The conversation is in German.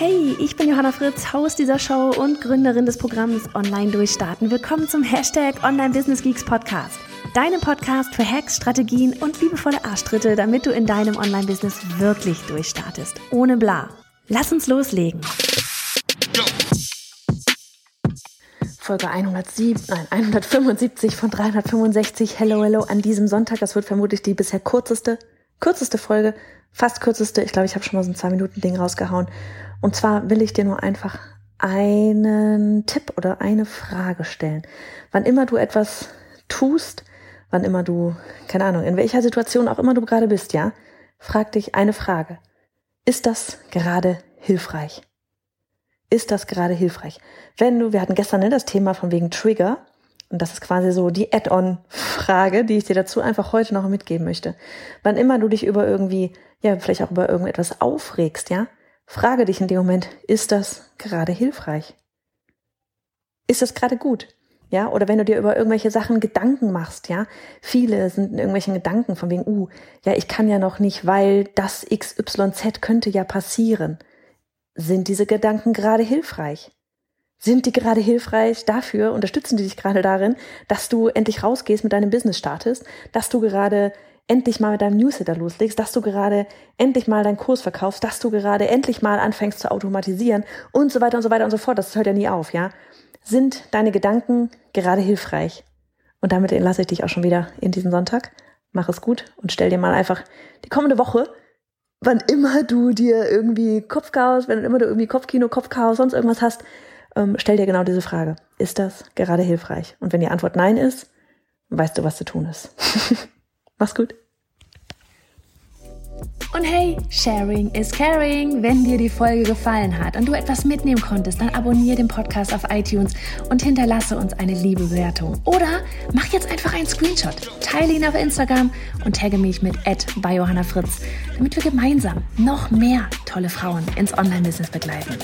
Hey, ich bin Johanna Fritz, Haus dieser Show und Gründerin des Programms Online Durchstarten. Willkommen zum Hashtag Online Business Geeks Podcast. Deinem Podcast für Hacks, Strategien und liebevolle Arschtritte, damit du in deinem Online-Business wirklich durchstartest. Ohne bla. Lass uns loslegen. Folge 107, nein, 175 von 365. Hello, hello an diesem Sonntag. Das wird vermutlich die bisher kürzeste, kürzeste Folge, fast kürzeste. Ich glaube, ich habe schon mal so ein zwei Minuten Ding rausgehauen. Und zwar will ich dir nur einfach einen Tipp oder eine Frage stellen. Wann immer du etwas tust, wann immer du, keine Ahnung, in welcher Situation auch immer du gerade bist, ja, frag dich eine Frage. Ist das gerade hilfreich? Ist das gerade hilfreich? Wenn du, wir hatten gestern ne, das Thema von wegen Trigger, und das ist quasi so die Add-on-Frage, die ich dir dazu einfach heute noch mitgeben möchte. Wann immer du dich über irgendwie, ja, vielleicht auch über irgendetwas aufregst, ja, Frage dich in dem Moment, ist das gerade hilfreich? Ist das gerade gut? Ja, oder wenn du dir über irgendwelche Sachen Gedanken machst, ja. Viele sind in irgendwelchen Gedanken von wegen, uh, ja, ich kann ja noch nicht, weil das XYZ könnte ja passieren. Sind diese Gedanken gerade hilfreich? Sind die gerade hilfreich dafür, unterstützen die dich gerade darin, dass du endlich rausgehst mit deinem Business startest, dass du gerade endlich mal mit deinem Newsletter loslegst, dass du gerade endlich mal deinen Kurs verkaufst, dass du gerade endlich mal anfängst zu automatisieren und so weiter und so weiter und so fort. Das hört ja nie auf, ja? Sind deine Gedanken gerade hilfreich? Und damit entlasse ich dich auch schon wieder in diesen Sonntag. Mach es gut und stell dir mal einfach die kommende Woche, wann immer du dir irgendwie Kopfchaos, wenn immer du irgendwie Kopfkino, Kopfchaos, sonst irgendwas hast, ähm, stell dir genau diese Frage. Ist das gerade hilfreich? Und wenn die Antwort nein ist, weißt du, was zu tun ist. Mach's gut. Und hey, Sharing is Caring. Wenn dir die Folge gefallen hat und du etwas mitnehmen konntest, dann abonniere den Podcast auf iTunes und hinterlasse uns eine liebe Bewertung. Oder mach jetzt einfach einen Screenshot, teile ihn auf Instagram und tagge mich mit @biohannafritz, damit wir gemeinsam noch mehr tolle Frauen ins Online-Business begleiten.